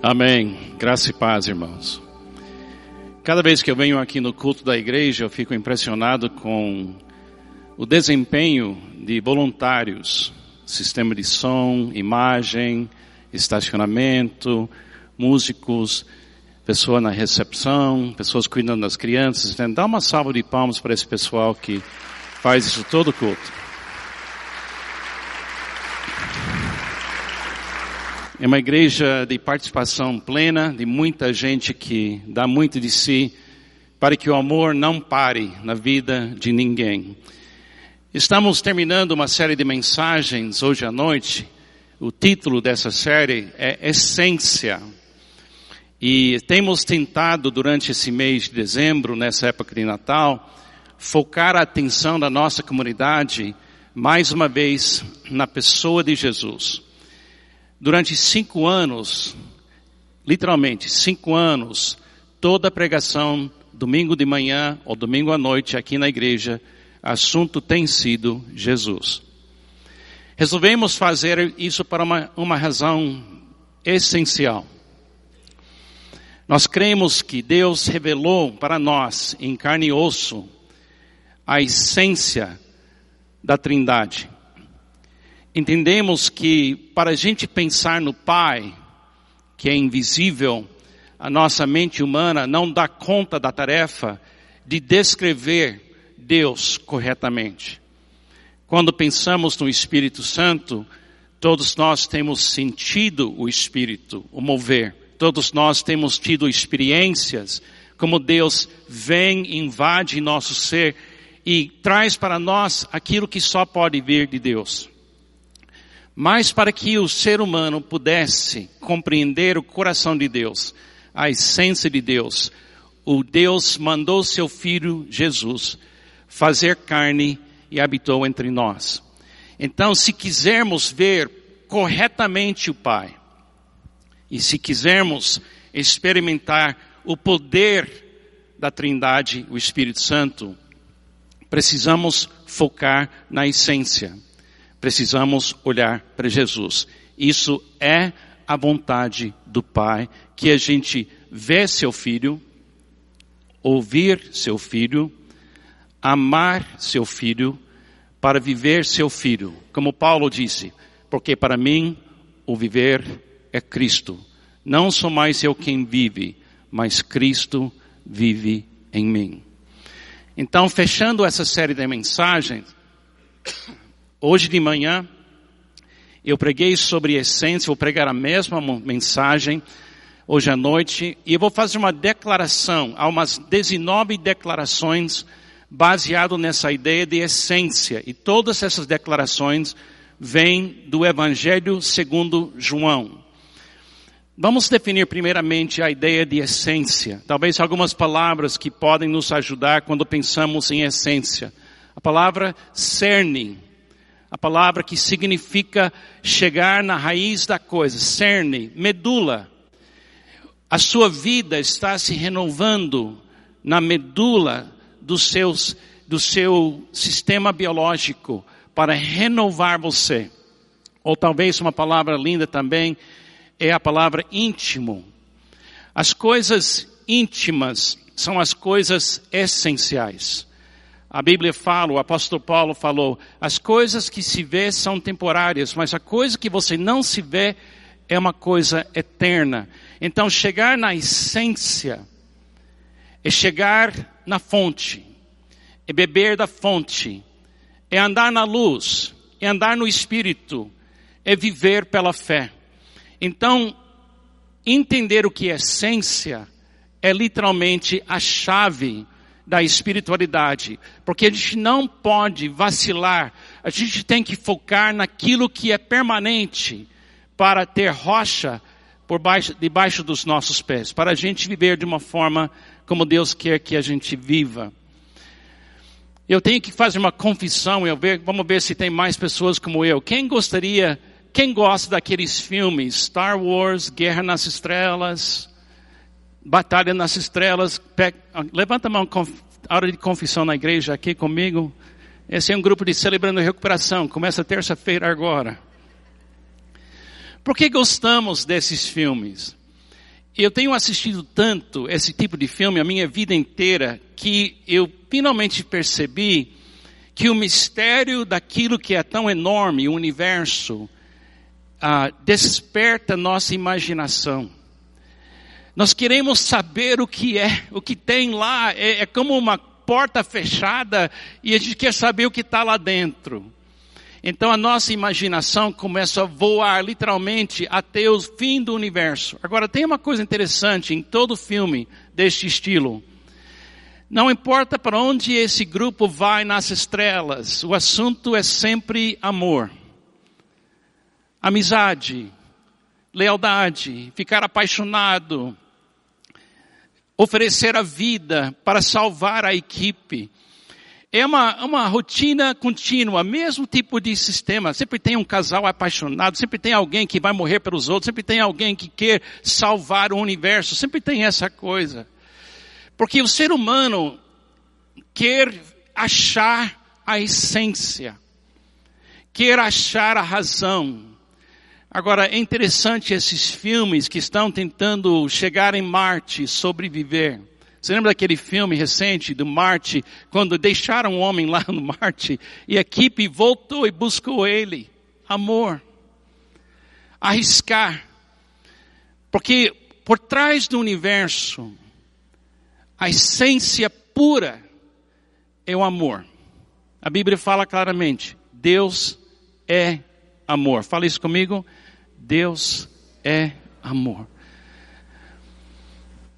Amém. Graça e paz, irmãos. Cada vez que eu venho aqui no culto da igreja, eu fico impressionado com o desempenho de voluntários, sistema de som, imagem, estacionamento, músicos, pessoa na recepção, pessoas cuidando das crianças. Dá uma salva de palmas para esse pessoal que faz isso todo culto. É uma igreja de participação plena, de muita gente que dá muito de si para que o amor não pare na vida de ninguém. Estamos terminando uma série de mensagens hoje à noite. O título dessa série é Essência. E temos tentado durante esse mês de dezembro, nessa época de Natal, focar a atenção da nossa comunidade mais uma vez na pessoa de Jesus. Durante cinco anos, literalmente cinco anos, toda pregação, domingo de manhã ou domingo à noite aqui na igreja, assunto tem sido Jesus. Resolvemos fazer isso para uma, uma razão essencial. Nós cremos que Deus revelou para nós, em carne e osso, a essência da Trindade entendemos que para a gente pensar no Pai, que é invisível, a nossa mente humana não dá conta da tarefa de descrever Deus corretamente. Quando pensamos no Espírito Santo, todos nós temos sentido o Espírito, o mover. Todos nós temos tido experiências como Deus vem, invade nosso ser e traz para nós aquilo que só pode vir de Deus. Mas para que o ser humano pudesse compreender o coração de Deus, a essência de Deus, o Deus mandou seu filho Jesus fazer carne e habitou entre nós. Então, se quisermos ver corretamente o Pai, e se quisermos experimentar o poder da Trindade, o Espírito Santo, precisamos focar na essência precisamos olhar para Jesus. Isso é a vontade do Pai, que a gente vê seu filho, ouvir seu filho, amar seu filho, para viver seu filho. Como Paulo disse, porque para mim o viver é Cristo. Não sou mais eu quem vive, mas Cristo vive em mim. Então, fechando essa série de mensagens, Hoje de manhã, eu preguei sobre essência, vou pregar a mesma mensagem hoje à noite, e eu vou fazer uma declaração, há umas 19 declarações baseado nessa ideia de essência, e todas essas declarações vêm do Evangelho segundo João. Vamos definir primeiramente a ideia de essência. Talvez algumas palavras que podem nos ajudar quando pensamos em essência. A palavra cerne, a palavra que significa chegar na raiz da coisa, cerne, medula. A sua vida está se renovando na medula dos seus, do seu sistema biológico para renovar você. Ou talvez uma palavra linda também é a palavra íntimo. As coisas íntimas são as coisas essenciais. A Bíblia fala, o apóstolo Paulo falou, as coisas que se vê são temporárias, mas a coisa que você não se vê é uma coisa eterna. Então chegar na essência é chegar na fonte, é beber da fonte, é andar na luz, é andar no espírito, é viver pela fé. Então, entender o que é essência é literalmente a chave da espiritualidade, porque a gente não pode vacilar, a gente tem que focar naquilo que é permanente para ter rocha por baixo, debaixo dos nossos pés, para a gente viver de uma forma como Deus quer que a gente viva. Eu tenho que fazer uma confissão, eu ver, vamos ver se tem mais pessoas como eu. Quem gostaria, quem gosta daqueles filmes, Star Wars, Guerra nas Estrelas, Batalha nas Estrelas. Levanta a mão, hora de confissão na igreja aqui comigo. Esse é um grupo de celebrando recuperação. Começa terça-feira agora. Por que gostamos desses filmes? Eu tenho assistido tanto esse tipo de filme a minha vida inteira que eu finalmente percebi que o mistério daquilo que é tão enorme, o universo, ah, desperta nossa imaginação. Nós queremos saber o que é, o que tem lá. É, é como uma porta fechada e a gente quer saber o que está lá dentro. Então a nossa imaginação começa a voar literalmente até o fim do universo. Agora tem uma coisa interessante em todo filme deste estilo. Não importa para onde esse grupo vai nas estrelas, o assunto é sempre amor. Amizade, lealdade, ficar apaixonado, oferecer a vida para salvar a equipe. É uma, uma rotina contínua, mesmo tipo de sistema. Sempre tem um casal apaixonado, sempre tem alguém que vai morrer pelos outros, sempre tem alguém que quer salvar o universo, sempre tem essa coisa. Porque o ser humano quer achar a essência, quer achar a razão. Agora, é interessante esses filmes que estão tentando chegar em Marte, sobreviver. Você lembra daquele filme recente do Marte, quando deixaram o homem lá no Marte e a equipe voltou e buscou ele? Amor. Arriscar. Porque por trás do universo, a essência pura é o amor. A Bíblia fala claramente: Deus é amor. Fala isso comigo. Deus é amor.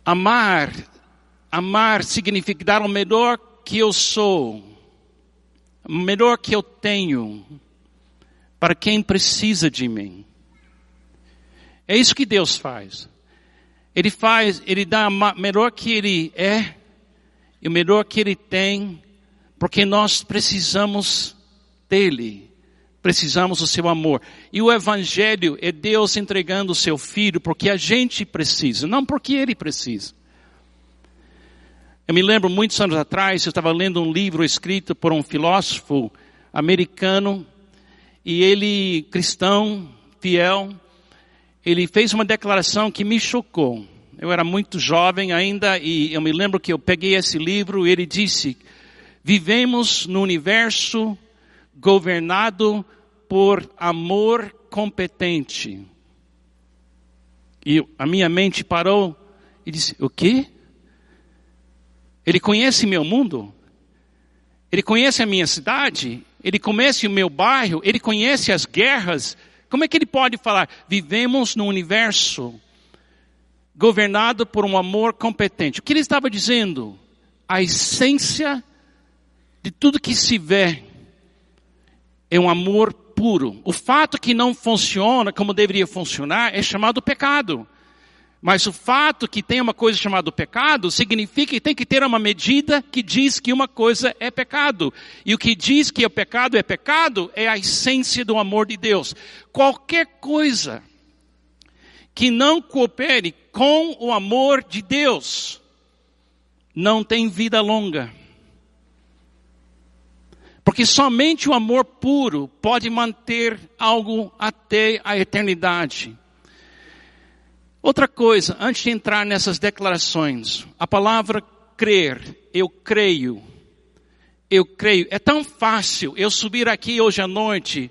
Amar Amar significa dar o melhor que eu sou, o melhor que eu tenho, para quem precisa de mim. É isso que Deus faz. Ele faz, Ele dá o melhor que Ele é e o melhor que Ele tem, porque nós precisamos dEle. Precisamos do seu amor. E o Evangelho é Deus entregando o seu Filho porque a gente precisa, não porque Ele precisa. Eu me lembro muitos anos atrás, eu estava lendo um livro escrito por um filósofo americano, e ele, cristão, fiel, ele fez uma declaração que me chocou. Eu era muito jovem ainda e eu me lembro que eu peguei esse livro e ele disse: Vivemos no universo governado por amor competente. E a minha mente parou e disse: O quê? Ele conhece meu mundo. Ele conhece a minha cidade. Ele conhece o meu bairro. Ele conhece as guerras. Como é que ele pode falar? Vivemos num universo governado por um amor competente. O que ele estava dizendo? A essência de tudo que se vê é um amor puro. O fato que não funciona como deveria funcionar é chamado pecado. Mas o fato que tem uma coisa chamada pecado significa que tem que ter uma medida que diz que uma coisa é pecado. E o que diz que o pecado é pecado é a essência do amor de Deus. Qualquer coisa que não coopere com o amor de Deus não tem vida longa. Porque somente o amor puro pode manter algo até a eternidade. Outra coisa, antes de entrar nessas declarações, a palavra crer, eu creio, eu creio, é tão fácil eu subir aqui hoje à noite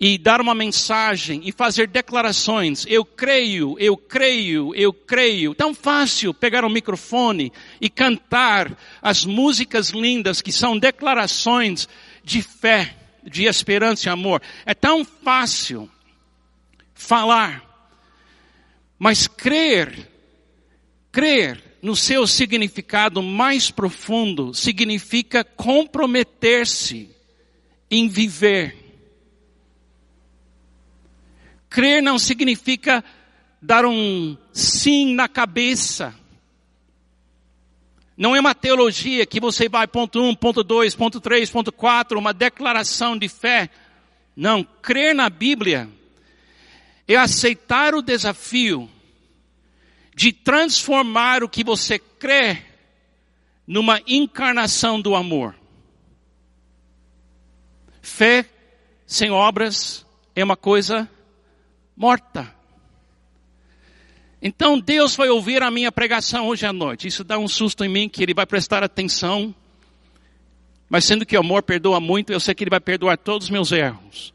e dar uma mensagem e fazer declarações, eu creio, eu creio, eu creio. Tão fácil pegar o microfone e cantar as músicas lindas que são declarações de fé, de esperança e amor. É tão fácil falar mas crer, crer no seu significado mais profundo significa comprometer-se em viver. Crer não significa dar um sim na cabeça. Não é uma teologia que você vai ponto um, ponto dois, ponto três, ponto quatro, uma declaração de fé. Não, crer na Bíblia é aceitar o desafio de transformar o que você crê numa encarnação do amor. Fé sem obras é uma coisa morta. Então Deus vai ouvir a minha pregação hoje à noite. Isso dá um susto em mim que Ele vai prestar atenção. Mas sendo que o amor perdoa muito, eu sei que Ele vai perdoar todos os meus erros.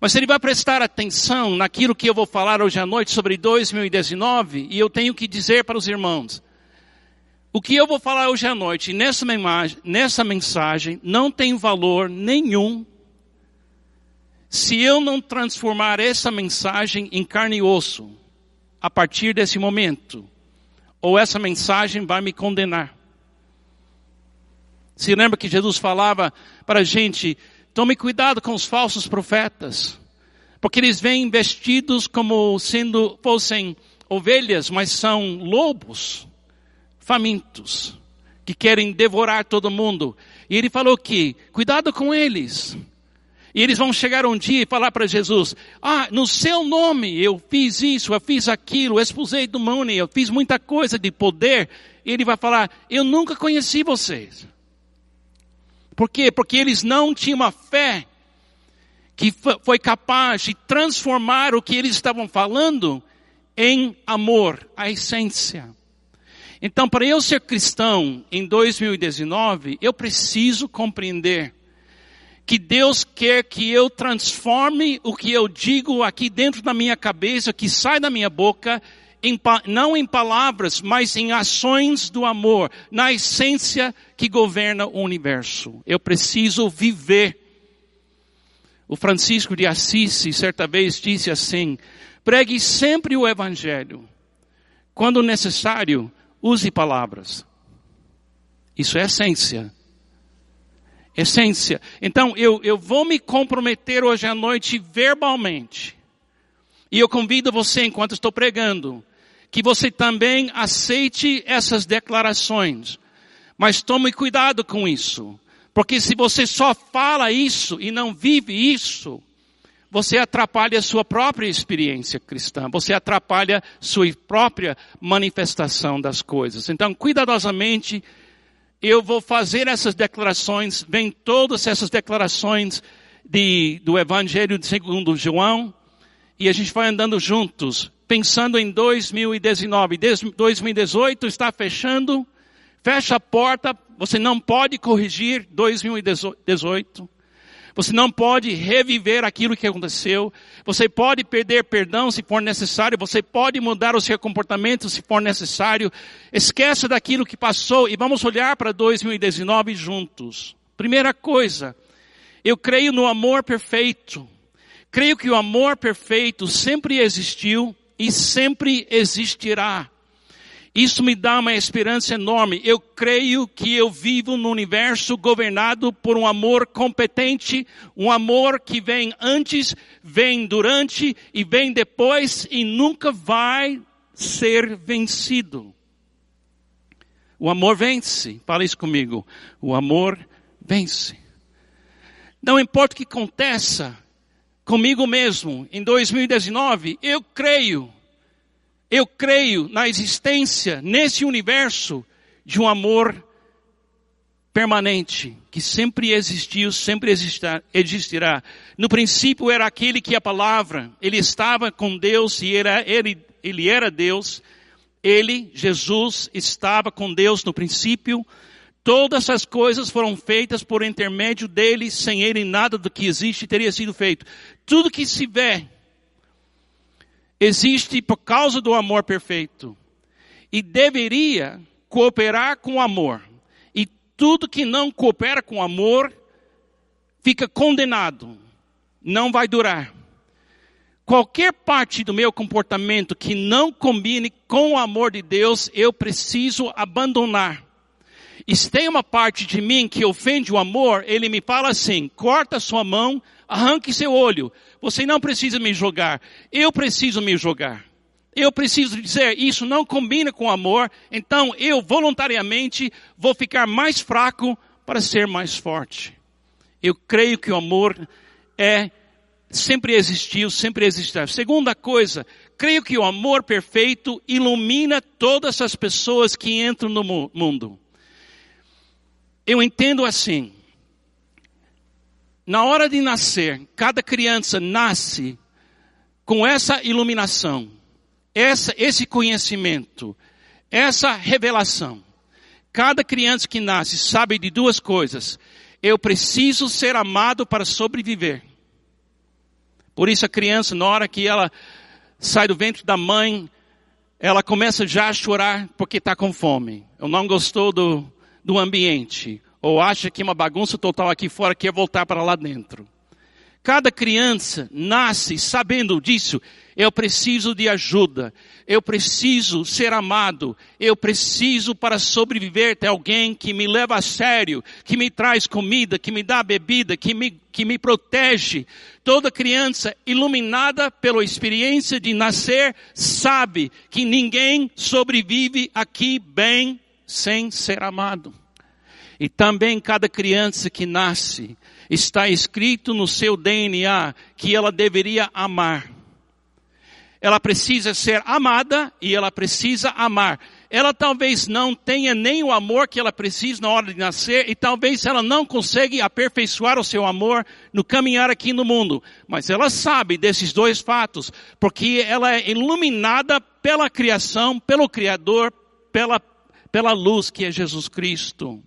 Mas Ele vai prestar atenção naquilo que eu vou falar hoje à noite sobre 2019 e eu tenho que dizer para os irmãos. O que eu vou falar hoje à noite nessa mensagem não tem valor nenhum se eu não transformar essa mensagem em carne e osso a partir desse momento, ou essa mensagem vai me condenar. Se lembra que Jesus falava para a gente, tome cuidado com os falsos profetas, porque eles vêm vestidos como sendo, fossem ovelhas, mas são lobos famintos, que querem devorar todo mundo. E ele falou que, cuidado com eles, e eles vão chegar um dia e falar para Jesus: Ah, no seu nome eu fiz isso, eu fiz aquilo, eu expusei do money, eu fiz muita coisa de poder. E ele vai falar: Eu nunca conheci vocês. Por quê? Porque eles não tinham uma fé que foi capaz de transformar o que eles estavam falando em amor, a essência. Então, para eu ser cristão em 2019, eu preciso compreender que Deus quer que eu transforme o que eu digo aqui dentro da minha cabeça, que sai da minha boca, em, não em palavras, mas em ações do amor, na essência que governa o universo. Eu preciso viver. O Francisco de Assis, certa vez, disse assim: pregue sempre o Evangelho. Quando necessário, use palavras. Isso é essência essência. Então, eu, eu vou me comprometer hoje à noite verbalmente. E eu convido você, enquanto estou pregando, que você também aceite essas declarações. Mas tome cuidado com isso. Porque se você só fala isso e não vive isso, você atrapalha a sua própria experiência cristã, você atrapalha sua própria manifestação das coisas. Então, cuidadosamente, eu vou fazer essas declarações, vem todas essas declarações de, do Evangelho segundo João, e a gente vai andando juntos, pensando em 2019. 2018 está fechando, fecha a porta, você não pode corrigir 2018. Você não pode reviver aquilo que aconteceu. Você pode perder perdão se for necessário. Você pode mudar o seu comportamento se for necessário. Esqueça daquilo que passou e vamos olhar para 2019 juntos. Primeira coisa, eu creio no amor perfeito. Creio que o amor perfeito sempre existiu e sempre existirá. Isso me dá uma esperança enorme. Eu creio que eu vivo num universo governado por um amor competente, um amor que vem antes, vem durante e vem depois e nunca vai ser vencido. O amor vence. Fala isso comigo. O amor vence. Não importa o que aconteça comigo mesmo em 2019, eu creio eu creio na existência, nesse universo, de um amor permanente, que sempre existiu, sempre existirá. No princípio era aquele que a palavra, ele estava com Deus e era, ele, ele era Deus. Ele, Jesus, estava com Deus no princípio. Todas as coisas foram feitas por intermédio dele, sem ele nada do que existe teria sido feito. Tudo que se vê, existe por causa do amor perfeito e deveria cooperar com o amor. E tudo que não coopera com o amor fica condenado, não vai durar. Qualquer parte do meu comportamento que não combine com o amor de Deus, eu preciso abandonar. E se tem uma parte de mim que ofende o amor, ele me fala assim: corta sua mão, arranque seu olho. Você não precisa me jogar. Eu preciso me jogar. Eu preciso dizer, isso não combina com amor, então eu voluntariamente vou ficar mais fraco para ser mais forte. Eu creio que o amor é, sempre existiu, sempre existirá. Segunda coisa, creio que o amor perfeito ilumina todas as pessoas que entram no mundo. Eu entendo assim, na hora de nascer, cada criança nasce com essa iluminação. essa, esse conhecimento, essa revelação. Cada criança que nasce sabe de duas coisas. Eu preciso ser amado para sobreviver. Por isso a criança, na hora que ela sai do ventre da mãe, ela começa já a chorar porque está com fome. Ou não gostou do, do ambiente. Ou acha que é uma bagunça total aqui fora, quer voltar para lá dentro. Cada criança nasce sabendo disso. Eu preciso de ajuda. Eu preciso ser amado. Eu preciso para sobreviver ter alguém que me leva a sério, que me traz comida, que me dá bebida, que me, que me protege. Toda criança iluminada pela experiência de nascer sabe que ninguém sobrevive aqui bem sem ser amado. E também cada criança que nasce está escrito no seu DNA que ela deveria amar. Ela precisa ser amada e ela precisa amar. Ela talvez não tenha nem o amor que ela precisa na hora de nascer e talvez ela não consiga aperfeiçoar o seu amor no caminhar aqui no mundo. Mas ela sabe desses dois fatos, porque ela é iluminada pela criação, pelo Criador, pela, pela luz que é Jesus Cristo.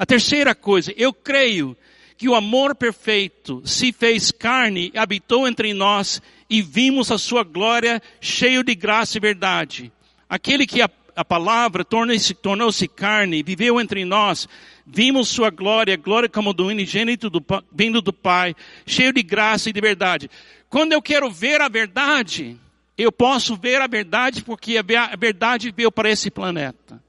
A terceira coisa, eu creio que o amor perfeito se fez carne, habitou entre nós e vimos a sua glória cheio de graça e verdade. Aquele que a, a palavra tornou-se tornou carne, viveu entre nós, vimos sua glória, glória como do unigênito do, vindo do Pai, cheio de graça e de verdade. Quando eu quero ver a verdade, eu posso ver a verdade porque a verdade veio para esse planeta.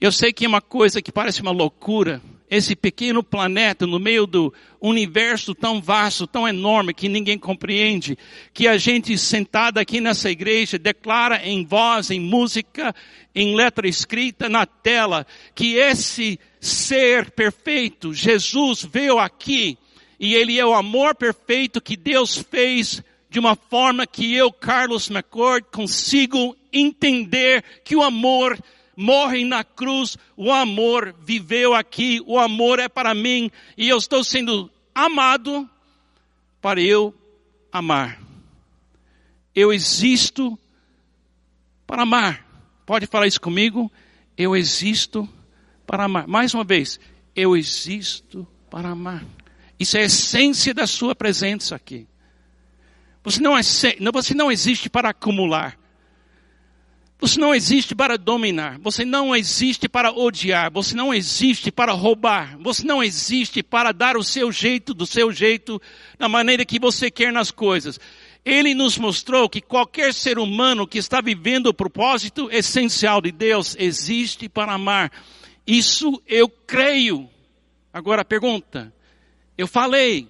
Eu sei que é uma coisa que parece uma loucura, esse pequeno planeta no meio do universo tão vasto, tão enorme que ninguém compreende, que a gente sentada aqui nessa igreja declara em voz, em música, em letra escrita na tela, que esse ser perfeito, Jesus veio aqui e ele é o amor perfeito que Deus fez de uma forma que eu, Carlos McCord, consigo entender que o amor morre na cruz, o amor viveu aqui, o amor é para mim e eu estou sendo amado para eu amar. Eu existo para amar. Pode falar isso comigo? Eu existo para amar. Mais uma vez, eu existo para amar. Isso é a essência da sua presença aqui. Você não, é, você não existe para acumular. Você não existe para dominar, você não existe para odiar, você não existe para roubar, você não existe para dar o seu jeito, do seu jeito, da maneira que você quer nas coisas. Ele nos mostrou que qualquer ser humano que está vivendo o propósito essencial de Deus existe para amar. Isso eu creio. Agora pergunta, eu falei,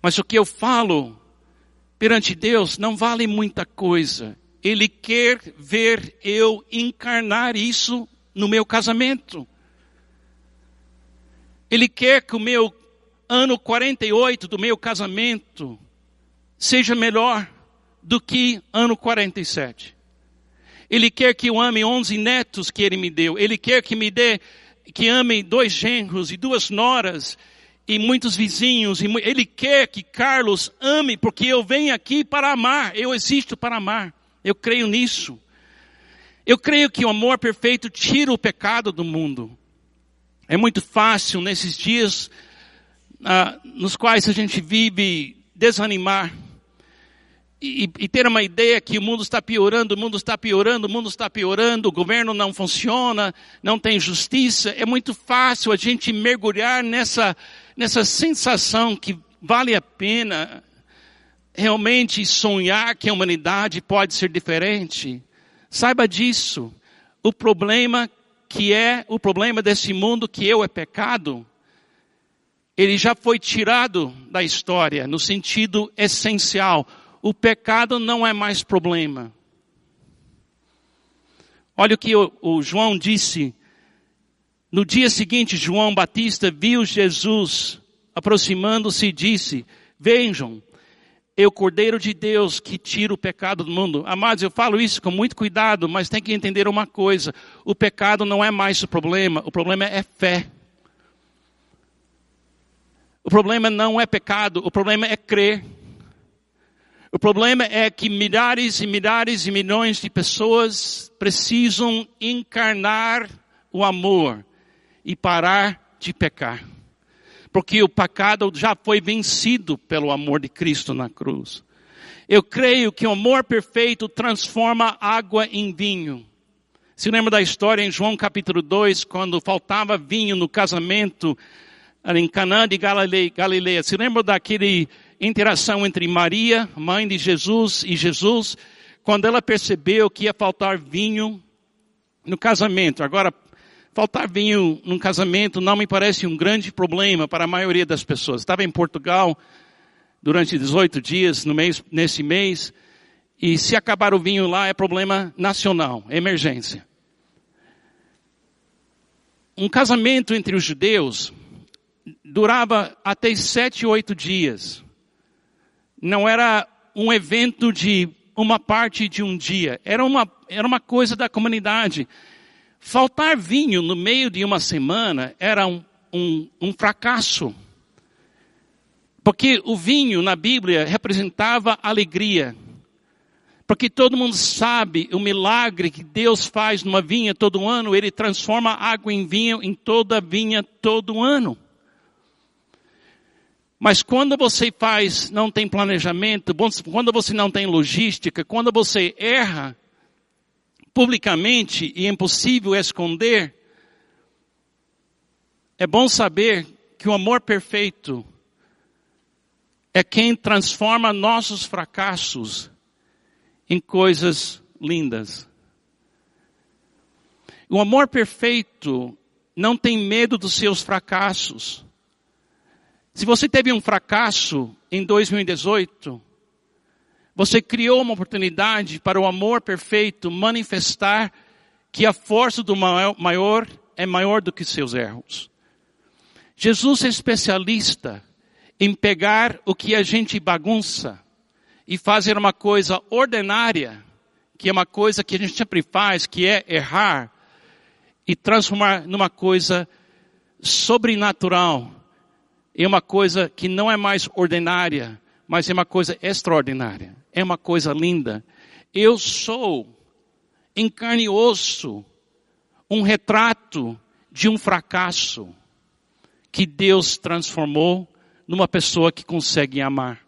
mas o que eu falo perante Deus não vale muita coisa. Ele quer ver eu encarnar isso no meu casamento. Ele quer que o meu ano 48 do meu casamento seja melhor do que ano 47. Ele quer que eu ame 11 netos que ele me deu. Ele quer que me dê, que ame dois genros e duas noras e muitos vizinhos. E ele quer que Carlos ame porque eu venho aqui para amar. Eu existo para amar. Eu creio nisso. Eu creio que o amor perfeito tira o pecado do mundo. É muito fácil nesses dias ah, nos quais a gente vive desanimar e, e, ter uma ideia que o mundo está piorando, o mundo está piorando, o mundo está piorando, o governo não funciona, não tem justiça. É muito fácil a gente mergulhar nessa, nessa sensação que vale a pena realmente sonhar que a humanidade pode ser diferente, saiba disso. O problema que é o problema desse mundo que eu é pecado, ele já foi tirado da história no sentido essencial. O pecado não é mais problema. Olha o que o, o João disse. No dia seguinte, João Batista viu Jesus aproximando-se e disse: Vejam, o Cordeiro de Deus que tira o pecado do mundo. Amados, eu falo isso com muito cuidado, mas tem que entender uma coisa: o pecado não é mais o problema, o problema é fé. O problema não é pecado, o problema é crer. O problema é que milhares e milhares e milhões de pessoas precisam encarnar o amor e parar de pecar. Porque o pecado já foi vencido pelo amor de Cristo na cruz. Eu creio que o amor perfeito transforma água em vinho. Se lembra da história em João capítulo 2, quando faltava vinho no casamento em Canaã de Galileia. Se lembra daquele interação entre Maria, mãe de Jesus, e Jesus, quando ela percebeu que ia faltar vinho no casamento. Agora, faltar vinho num casamento não me parece um grande problema para a maioria das pessoas. Estava em Portugal durante 18 dias no mês, nesse mês, e se acabar o vinho lá é problema nacional, é emergência. Um casamento entre os judeus durava até sete, oito dias. Não era um evento de uma parte de um dia. Era uma, era uma coisa da comunidade. Faltar vinho no meio de uma semana era um, um, um fracasso. Porque o vinho na Bíblia representava alegria. Porque todo mundo sabe o milagre que Deus faz numa vinha todo ano, ele transforma água em vinho em toda vinha todo ano. Mas quando você faz, não tem planejamento, quando você não tem logística, quando você erra publicamente e é impossível esconder, é bom saber que o amor perfeito é quem transforma nossos fracassos em coisas lindas. O amor perfeito não tem medo dos seus fracassos. Se você teve um fracasso em 2018, você criou uma oportunidade para o amor perfeito manifestar que a força do maior é maior do que seus erros. Jesus é especialista em pegar o que a gente bagunça e fazer uma coisa ordinária, que é uma coisa que a gente sempre faz, que é errar, e transformar numa coisa sobrenatural, é uma coisa que não é mais ordinária, mas é uma coisa extraordinária. É uma coisa linda. Eu sou, em carne e osso, um retrato de um fracasso que Deus transformou numa pessoa que consegue amar.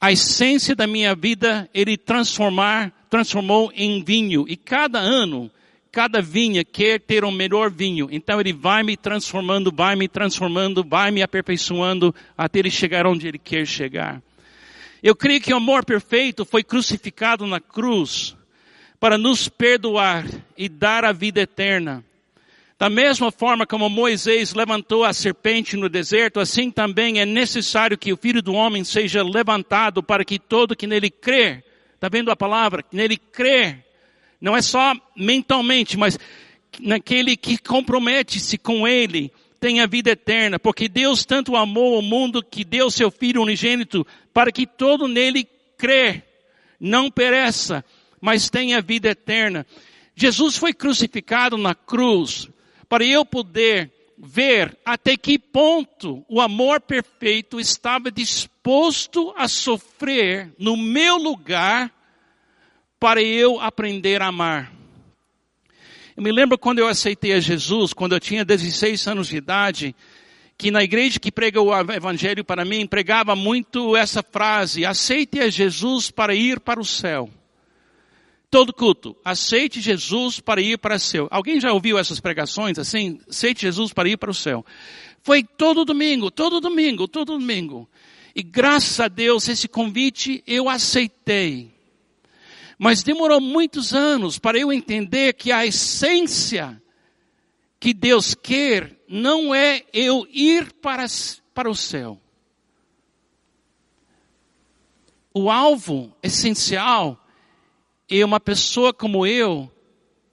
A essência da minha vida, Ele transformar, transformou em vinho. E cada ano cada vinha quer ter um melhor vinho. Então ele vai me transformando, vai me transformando, vai me aperfeiçoando até ele chegar onde ele quer chegar. Eu creio que o amor perfeito foi crucificado na cruz para nos perdoar e dar a vida eterna. Da mesma forma como Moisés levantou a serpente no deserto, assim também é necessário que o Filho do Homem seja levantado para que todo que nele crer, está vendo a palavra? Que nele crer, não é só mentalmente, mas naquele que compromete-se com Ele, tem a vida eterna, porque Deus tanto amou o mundo que deu seu Filho unigênito para que todo nele crê, não pereça, mas tenha vida eterna. Jesus foi crucificado na cruz para eu poder ver até que ponto o amor perfeito estava disposto a sofrer no meu lugar para eu aprender a amar. Eu me lembro quando eu aceitei a Jesus, quando eu tinha 16 anos de idade, que na igreja que prega o evangelho para mim, pregava muito essa frase, aceite a Jesus para ir para o céu. Todo culto, aceite Jesus para ir para o céu. Alguém já ouviu essas pregações assim? Aceite Jesus para ir para o céu. Foi todo domingo, todo domingo, todo domingo. E graças a Deus esse convite eu aceitei. Mas demorou muitos anos para eu entender que a essência que Deus quer não é eu ir para, para o céu. O alvo essencial é uma pessoa como eu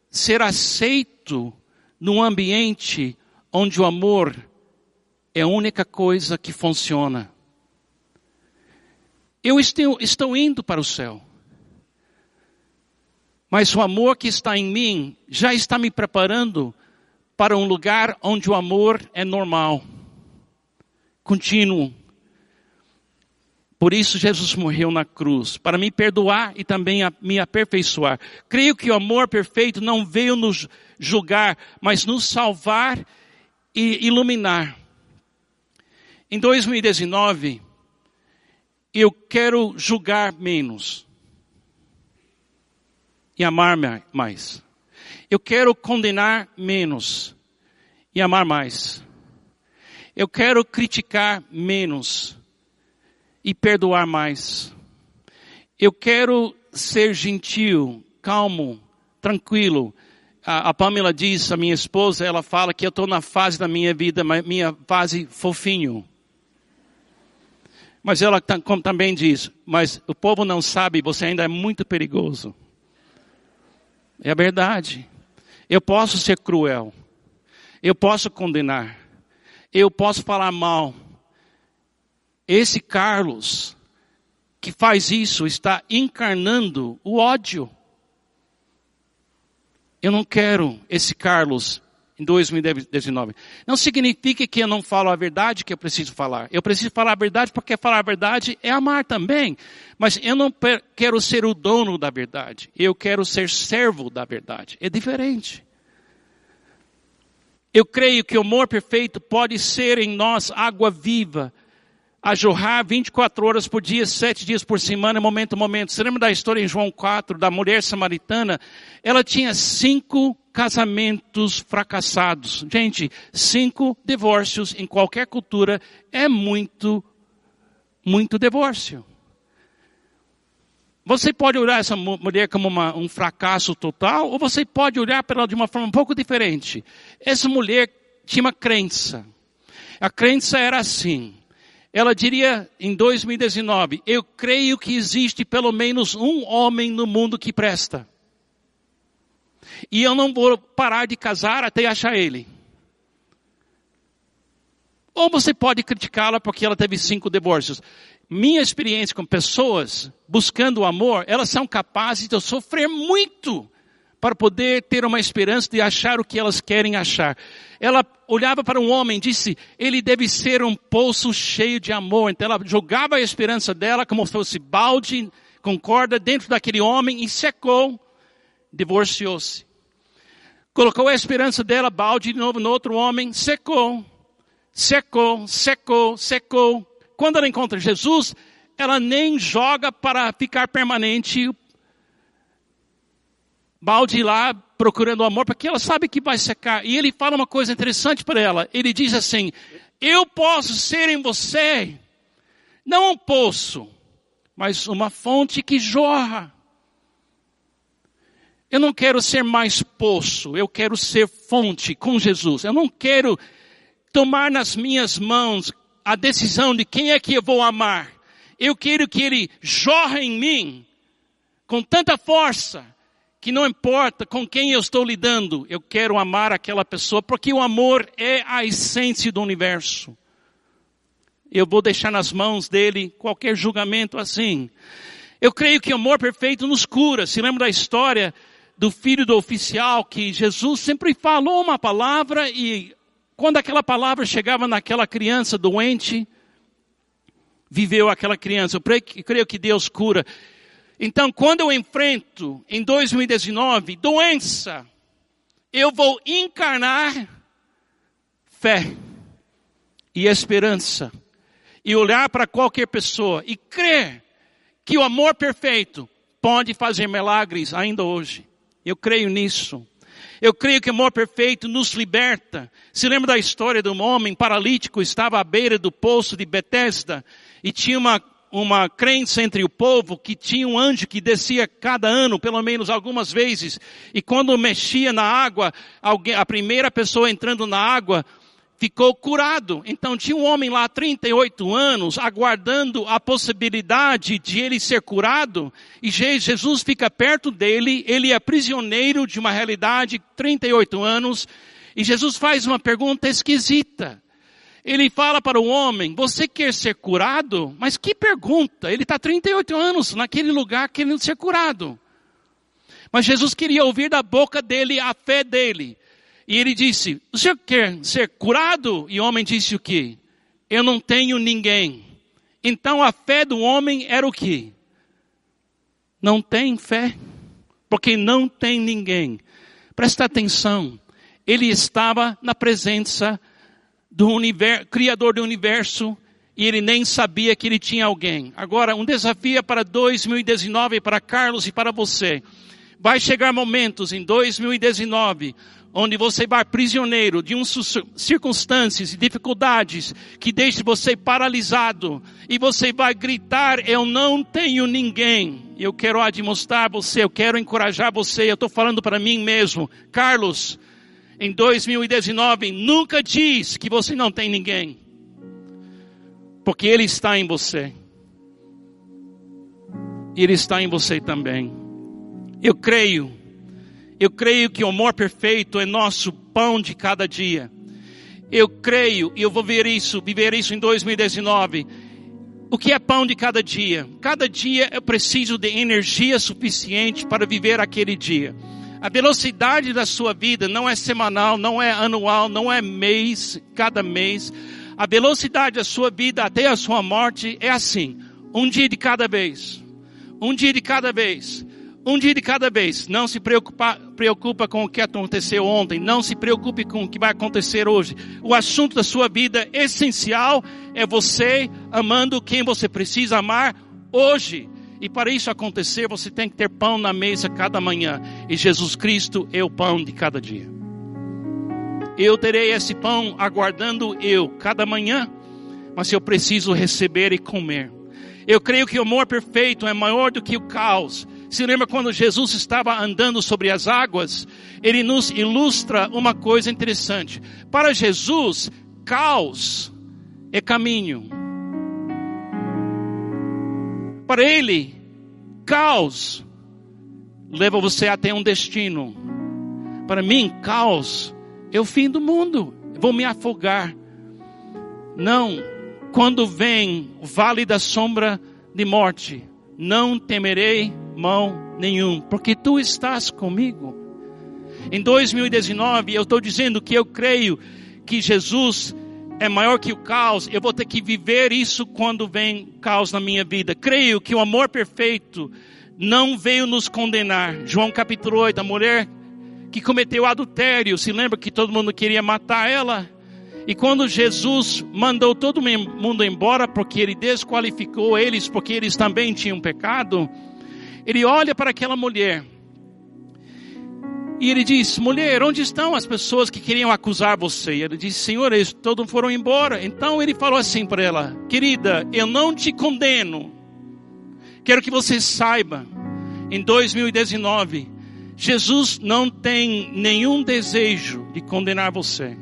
ser aceito num ambiente onde o amor é a única coisa que funciona. Eu estou, estou indo para o céu. Mas o amor que está em mim já está me preparando para um lugar onde o amor é normal, contínuo. Por isso Jesus morreu na cruz, para me perdoar e também me aperfeiçoar. Creio que o amor perfeito não veio nos julgar, mas nos salvar e iluminar. Em 2019, eu quero julgar menos e amar mais. Eu quero condenar menos e amar mais. Eu quero criticar menos e perdoar mais. Eu quero ser gentil, calmo, tranquilo. A, Pamela diz, a minha esposa, ela fala que eu estou na fase da minha vida, minha fase fofinho. Mas ela também diz, mas o povo não sabe, você ainda é muito perigoso. É a verdade. Eu posso ser cruel. Eu posso condenar. Eu posso falar mal. Esse Carlos que faz isso está encarnando o ódio. Eu não quero esse Carlos em 2019. Não significa que eu não falo a verdade que eu preciso falar. Eu preciso falar a verdade porque falar a verdade é amar também. Mas eu não quero ser o dono da verdade. Eu quero ser servo da verdade. É diferente. Eu creio que o amor perfeito pode ser em nós água viva, a jorrar 24 horas por dia, 7 dias por semana, momento a momento. Você lembra da história em João 4, da mulher samaritana? Ela tinha cinco casamentos fracassados. Gente, cinco divórcios em qualquer cultura é muito, muito divórcio. Você pode olhar essa mulher como uma, um fracasso total, ou você pode olhar para ela de uma forma um pouco diferente. Essa mulher tinha uma crença. A crença era assim. Ela diria em 2019: Eu creio que existe pelo menos um homem no mundo que presta. E eu não vou parar de casar até achar ele. Ou você pode criticá-la porque ela teve cinco divórcios. Minha experiência com pessoas buscando o amor, elas são capazes de sofrer muito para poder ter uma esperança de achar o que elas querem achar. Ela olhava para um homem disse, ele deve ser um poço cheio de amor. Então ela jogava a esperança dela como se fosse balde com corda dentro daquele homem e secou, divorciou-se. Colocou a esperança dela, balde de novo no outro homem, secou, secou, secou, secou. Quando ela encontra Jesus, ela nem joga para ficar permanente balde lá procurando amor, porque ela sabe que vai secar. E ele fala uma coisa interessante para ela. Ele diz assim: Eu posso ser em você, não um poço, mas uma fonte que jorra. Eu não quero ser mais poço, eu quero ser fonte com Jesus. Eu não quero tomar nas minhas mãos a decisão de quem é que eu vou amar. Eu quero que ele jorre em mim com tanta força que não importa com quem eu estou lidando, eu quero amar aquela pessoa, porque o amor é a essência do universo. Eu vou deixar nas mãos dele qualquer julgamento assim. Eu creio que o amor perfeito nos cura. Se lembra da história do filho do oficial que Jesus sempre falou uma palavra e quando aquela palavra chegava naquela criança doente, viveu aquela criança. Eu creio que Deus cura. Então, quando eu enfrento em 2019 doença, eu vou encarnar fé e esperança e olhar para qualquer pessoa e crer que o amor perfeito pode fazer milagres ainda hoje. Eu creio nisso. Eu creio que o amor perfeito nos liberta. Se lembra da história de um homem paralítico, estava à beira do poço de Betesda e tinha uma uma crença entre o povo que tinha um anjo que descia cada ano, pelo menos algumas vezes, e quando mexia na água, alguém, a primeira pessoa entrando na água ficou curado. Então tinha um homem lá, 38 anos, aguardando a possibilidade de ele ser curado, e Jesus fica perto dele, ele é prisioneiro de uma realidade, 38 anos, e Jesus faz uma pergunta esquisita. Ele fala para o homem, você quer ser curado? Mas que pergunta, ele está 38 anos naquele lugar querendo ser curado. Mas Jesus queria ouvir da boca dele a fé dele. E ele disse, o senhor quer ser curado? E o homem disse o quê? Eu não tenho ninguém. Então a fé do homem era o quê? Não tem fé, porque não tem ninguém. Presta atenção, ele estava na presença do universo, Criador do universo, e ele nem sabia que ele tinha alguém. Agora, um desafio para 2019 para Carlos e para você. Vai chegar momentos em 2019 onde você vai prisioneiro de umas circunstâncias e dificuldades que deixe você paralisado e você vai gritar: Eu não tenho ninguém. Eu quero admoestar você, eu quero encorajar você. Eu estou falando para mim mesmo, Carlos. Em 2019, nunca diz que você não tem ninguém, porque Ele está em você. Ele está em você também. Eu creio eu creio que o amor perfeito é nosso pão de cada dia. Eu creio, e eu vou ver isso, viver isso em 2019. O que é pão de cada dia? Cada dia eu preciso de energia suficiente para viver aquele dia. A velocidade da sua vida não é semanal, não é anual, não é mês, cada mês. A velocidade da sua vida até a sua morte é assim: um dia de cada vez. Um dia de cada vez. Um dia de cada vez. Não se preocupa, preocupa com o que aconteceu ontem. Não se preocupe com o que vai acontecer hoje. O assunto da sua vida essencial é você amando quem você precisa amar hoje. E para isso acontecer, você tem que ter pão na mesa cada manhã. E Jesus Cristo é o pão de cada dia. Eu terei esse pão aguardando eu cada manhã, mas eu preciso receber e comer. Eu creio que o amor perfeito é maior do que o caos se lembra quando Jesus estava andando sobre as águas? Ele nos ilustra uma coisa interessante. Para Jesus, caos é caminho. Para ele, caos leva você até um destino. Para mim, caos é o fim do mundo. vou me afogar. Não, quando vem o vale da sombra de morte, não temerei mão nenhum, porque tu estás comigo. Em 2019, eu estou dizendo que eu creio que Jesus é maior que o caos. Eu vou ter que viver isso quando vem caos na minha vida. Creio que o amor perfeito não veio nos condenar. João capítulo 8, a mulher que cometeu adultério, se lembra que todo mundo queria matar ela? E quando Jesus mandou todo mundo embora porque ele desqualificou eles, porque eles também tinham pecado, ele olha para aquela mulher e ele diz: Mulher, onde estão as pessoas que queriam acusar você? E ele diz: Senhor, eles todos foram embora. Então ele falou assim para ela: Querida, eu não te condeno. Quero que você saiba, em 2019, Jesus não tem nenhum desejo de condenar você.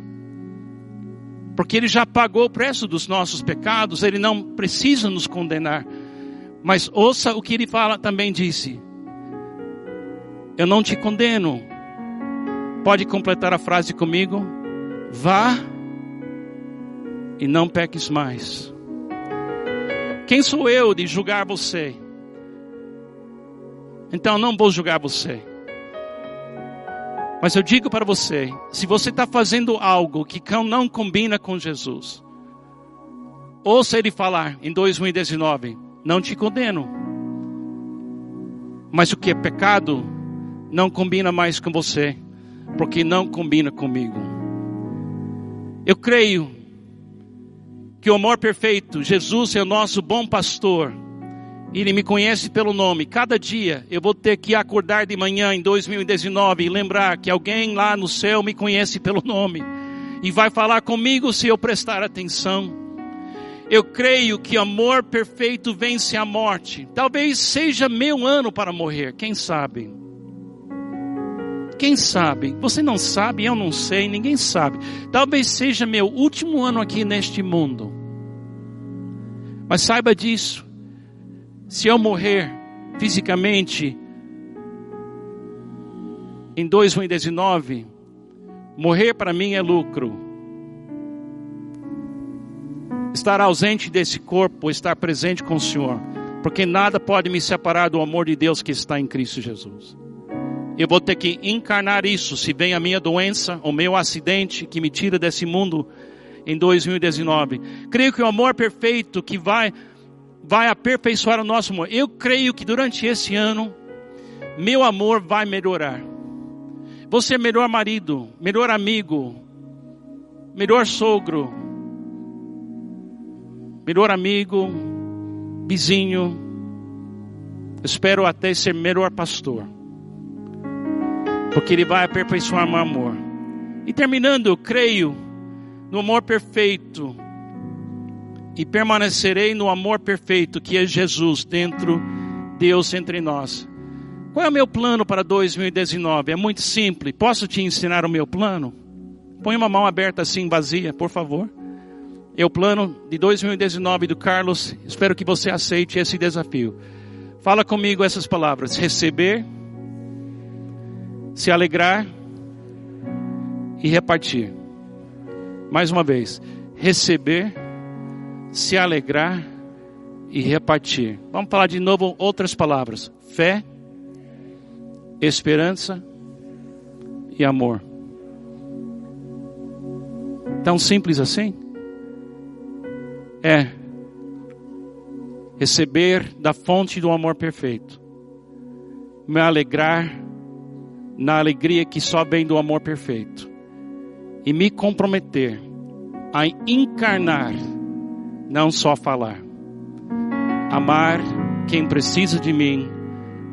Porque ele já pagou o preço dos nossos pecados, ele não precisa nos condenar. Mas ouça o que ele fala, também disse: Eu não te condeno. Pode completar a frase comigo? Vá e não peques mais. Quem sou eu de julgar você? Então não vou julgar você. Mas eu digo para você: se você está fazendo algo que não combina com Jesus, ouça ele falar em 2019 não te condeno. Mas o que é pecado não combina mais com você, porque não combina comigo. Eu creio que o amor perfeito, Jesus é o nosso bom pastor. Ele me conhece pelo nome. Cada dia eu vou ter que acordar de manhã em 2019 e lembrar que alguém lá no céu me conhece pelo nome e vai falar comigo se eu prestar atenção. Eu creio que amor perfeito vence a morte. Talvez seja meu ano para morrer, quem sabe? Quem sabe? Você não sabe, eu não sei, ninguém sabe. Talvez seja meu último ano aqui neste mundo. Mas saiba disso. Se eu morrer fisicamente em 2019, morrer para mim é lucro. Estar ausente desse corpo, estar presente com o Senhor, porque nada pode me separar do amor de Deus que está em Cristo Jesus. Eu vou ter que encarnar isso se vem a minha doença, o meu acidente que me tira desse mundo em 2019. Creio que o amor perfeito que vai vai aperfeiçoar o nosso amor. Eu creio que durante esse ano, meu amor vai melhorar. Você é melhor marido, melhor amigo, melhor sogro, melhor amigo, vizinho. Espero até ser melhor pastor. Porque ele vai aperfeiçoar meu amor. E terminando, eu creio no amor perfeito e permanecerei no amor perfeito que é Jesus dentro Deus entre nós. Qual é o meu plano para 2019? É muito simples. Posso te ensinar o meu plano? Põe uma mão aberta assim, vazia, por favor. É o plano de 2019 do Carlos. Espero que você aceite esse desafio. Fala comigo essas palavras: receber, se alegrar e repartir. Mais uma vez, receber, se alegrar e repartir. Vamos falar de novo outras palavras: fé, esperança e amor. Tão simples assim? É receber da fonte do amor perfeito, me alegrar na alegria que só vem do amor perfeito e me comprometer a encarnar não só falar. Amar quem precisa de mim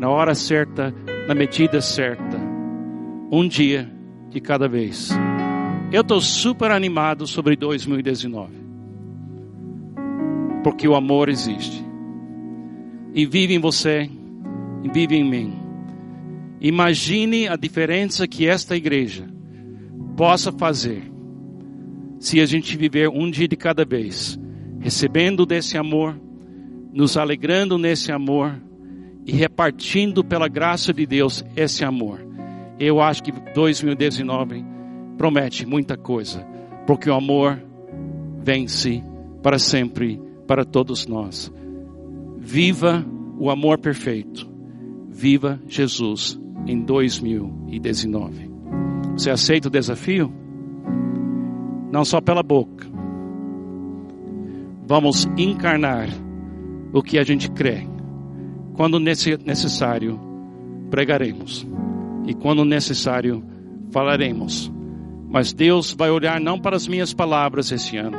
na hora certa, na medida certa. Um dia de cada vez. Eu estou super animado sobre 2019. Porque o amor existe. E vive em você, e vive em mim. Imagine a diferença que esta igreja possa fazer se a gente viver um dia de cada vez recebendo desse amor, nos alegrando nesse amor e repartindo pela graça de Deus esse amor. Eu acho que 2019 promete muita coisa, porque o amor vence para sempre para todos nós. Viva o amor perfeito. Viva Jesus em 2019. Você aceita o desafio? Não só pela boca, vamos encarnar o que a gente crê. Quando necessário, pregaremos. E quando necessário, falaremos. Mas Deus vai olhar não para as minhas palavras esse ano.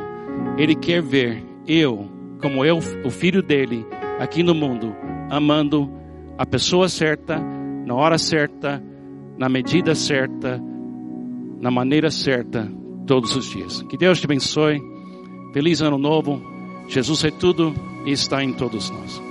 Ele quer ver eu, como eu, o filho dele, aqui no mundo, amando a pessoa certa, na hora certa, na medida certa, na maneira certa, todos os dias. Que Deus te abençoe. Feliz ano novo. Jesus é tudo e está em todos nós.